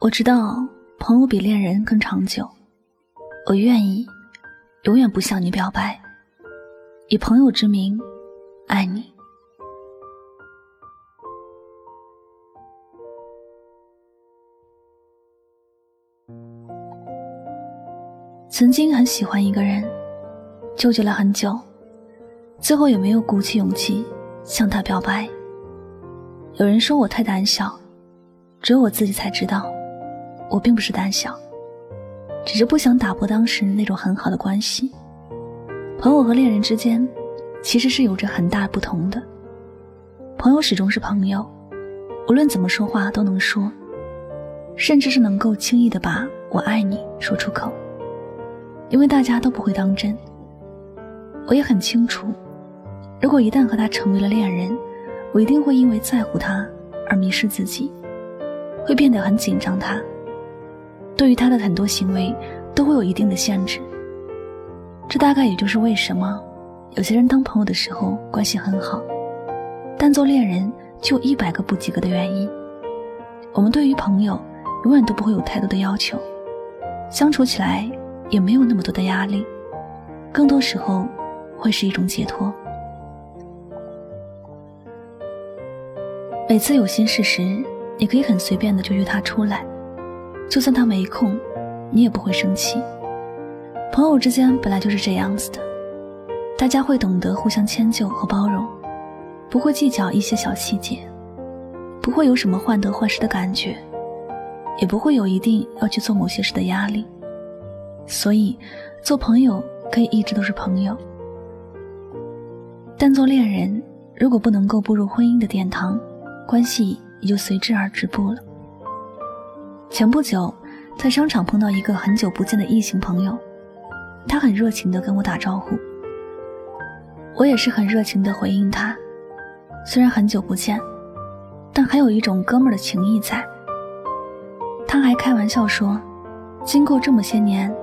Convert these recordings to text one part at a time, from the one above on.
我知道朋友比恋人更长久，我愿意永远不向你表白，以朋友之名爱你。曾经很喜欢一个人，纠结了很久，最后也没有鼓起勇气向他表白。有人说我太胆小，只有我自己才知道。我并不是胆小，只是不想打破当时那种很好的关系。朋友和恋人之间，其实是有着很大不同的。朋友始终是朋友，无论怎么说话都能说，甚至是能够轻易的把我爱你说出口，因为大家都不会当真。我也很清楚，如果一旦和他成为了恋人，我一定会因为在乎他而迷失自己，会变得很紧张他。对于他的很多行为，都会有一定的限制。这大概也就是为什么有些人当朋友的时候关系很好，但做恋人就一百个不及格的原因。我们对于朋友永远都不会有太多的要求，相处起来也没有那么多的压力，更多时候会是一种解脱。每次有心事时，你可以很随便的就约他出来。就算他没空，你也不会生气。朋友之间本来就是这样子的，大家会懂得互相迁就和包容，不会计较一些小细节，不会有什么患得患失的感觉，也不会有一定要去做某些事的压力。所以，做朋友可以一直都是朋友，但做恋人，如果不能够步入婚姻的殿堂，关系也就随之而止步了。前不久，在商场碰到一个很久不见的异性朋友，他很热情地跟我打招呼，我也是很热情地回应他。虽然很久不见，但还有一种哥们儿的情谊在。他还开玩笑说：“经过这么些年，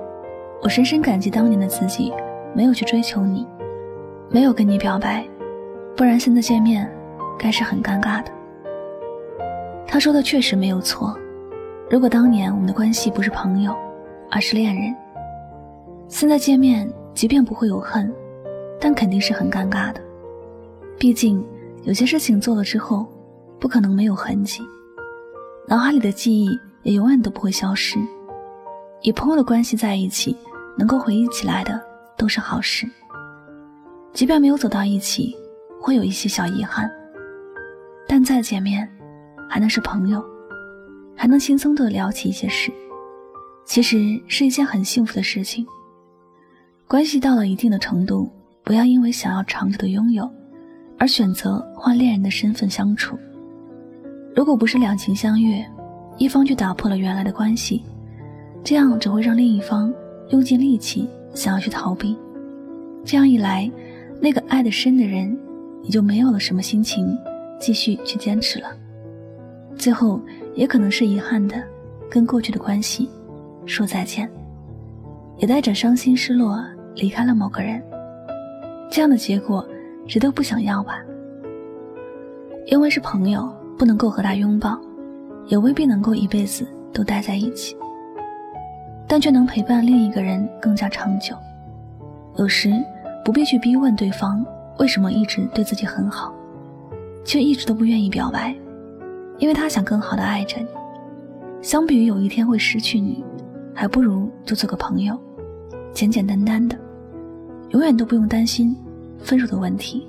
我深深感激当年的自己，没有去追求你，没有跟你表白，不然现在见面，该是很尴尬的。”他说的确实没有错。如果当年我们的关系不是朋友，而是恋人，现在见面，即便不会有恨，但肯定是很尴尬的。毕竟有些事情做了之后，不可能没有痕迹，脑海里的记忆也永远都不会消失。以朋友的关系在一起，能够回忆起来的都是好事。即便没有走到一起，会有一些小遗憾，但再见面，还能是朋友。还能轻松地聊起一些事，其实是一件很幸福的事情。关系到了一定的程度，不要因为想要长久的拥有，而选择换恋人的身份相处。如果不是两情相悦，一方却打破了原来的关系，这样只会让另一方用尽力气想要去逃避。这样一来，那个爱得深的人，也就没有了什么心情继续去坚持了。最后。也可能是遗憾的，跟过去的关系说再见，也带着伤心失落离开了某个人。这样的结果，谁都不想要吧？因为是朋友，不能够和他拥抱，也未必能够一辈子都待在一起，但却能陪伴另一个人更加长久。有时不必去逼问对方为什么一直对自己很好，却一直都不愿意表白。因为他想更好的爱着你，相比于有一天会失去你，还不如就做个朋友，简简单单的，永远都不用担心分手的问题，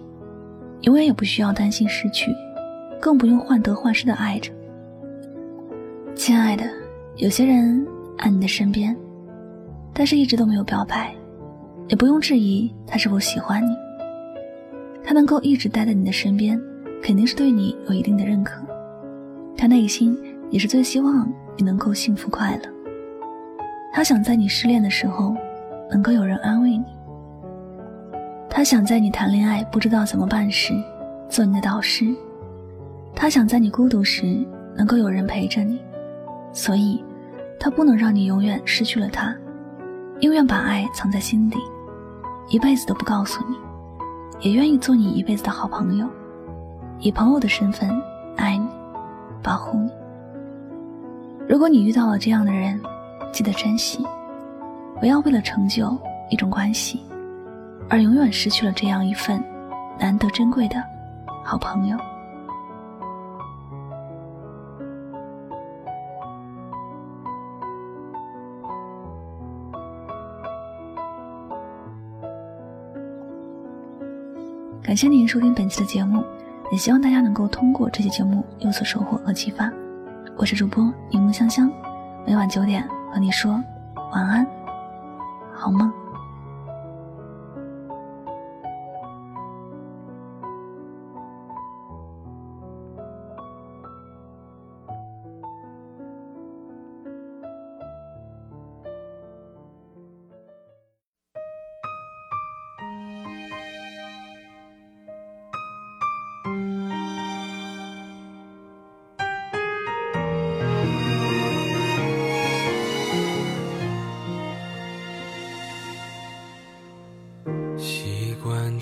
永远也不需要担心失去，更不用患得患失的爱着。亲爱的，有些人爱你的身边，但是一直都没有表白，也不用质疑他是否喜欢你。他能够一直待在你的身边，肯定是对你有一定的认可。他内心也是最希望你能够幸福快乐。他想在你失恋的时候，能够有人安慰你。他想在你谈恋爱不知道怎么办时，做你的导师。他想在你孤独时，能够有人陪着你。所以，他不能让你永远失去了他，宁愿把爱藏在心底，一辈子都不告诉你，也愿意做你一辈子的好朋友，以朋友的身份爱你。保护你。如果你遇到了这样的人，记得珍惜，不要为了成就一种关系，而永远失去了这样一份难得珍贵的好朋友。感谢您收听本期的节目，也希望大家能够通过这期节目有所收获和启发。我是主播柠檬香香，每晚九点和你说晚安，好梦。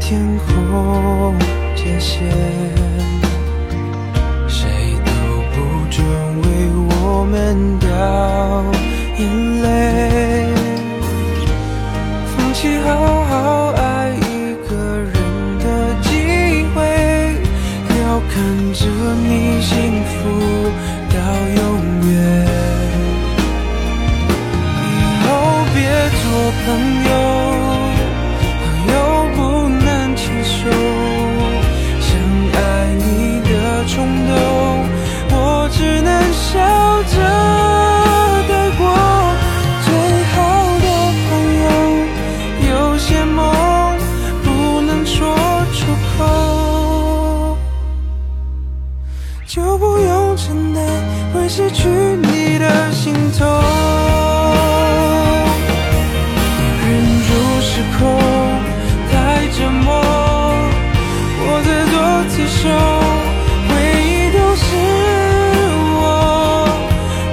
天空界限，谁都不准为我们掉眼泪。放弃好好爱一个人的机会，要看着你幸福到永远。以后别做朋友。回忆都是我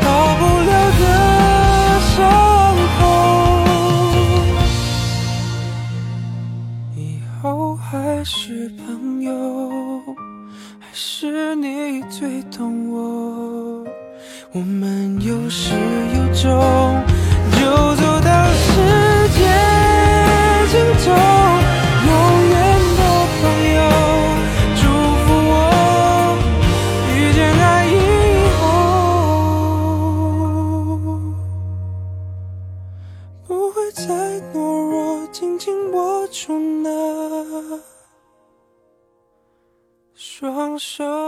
好不了的伤口。以后还是朋友还是你最懂我我们手。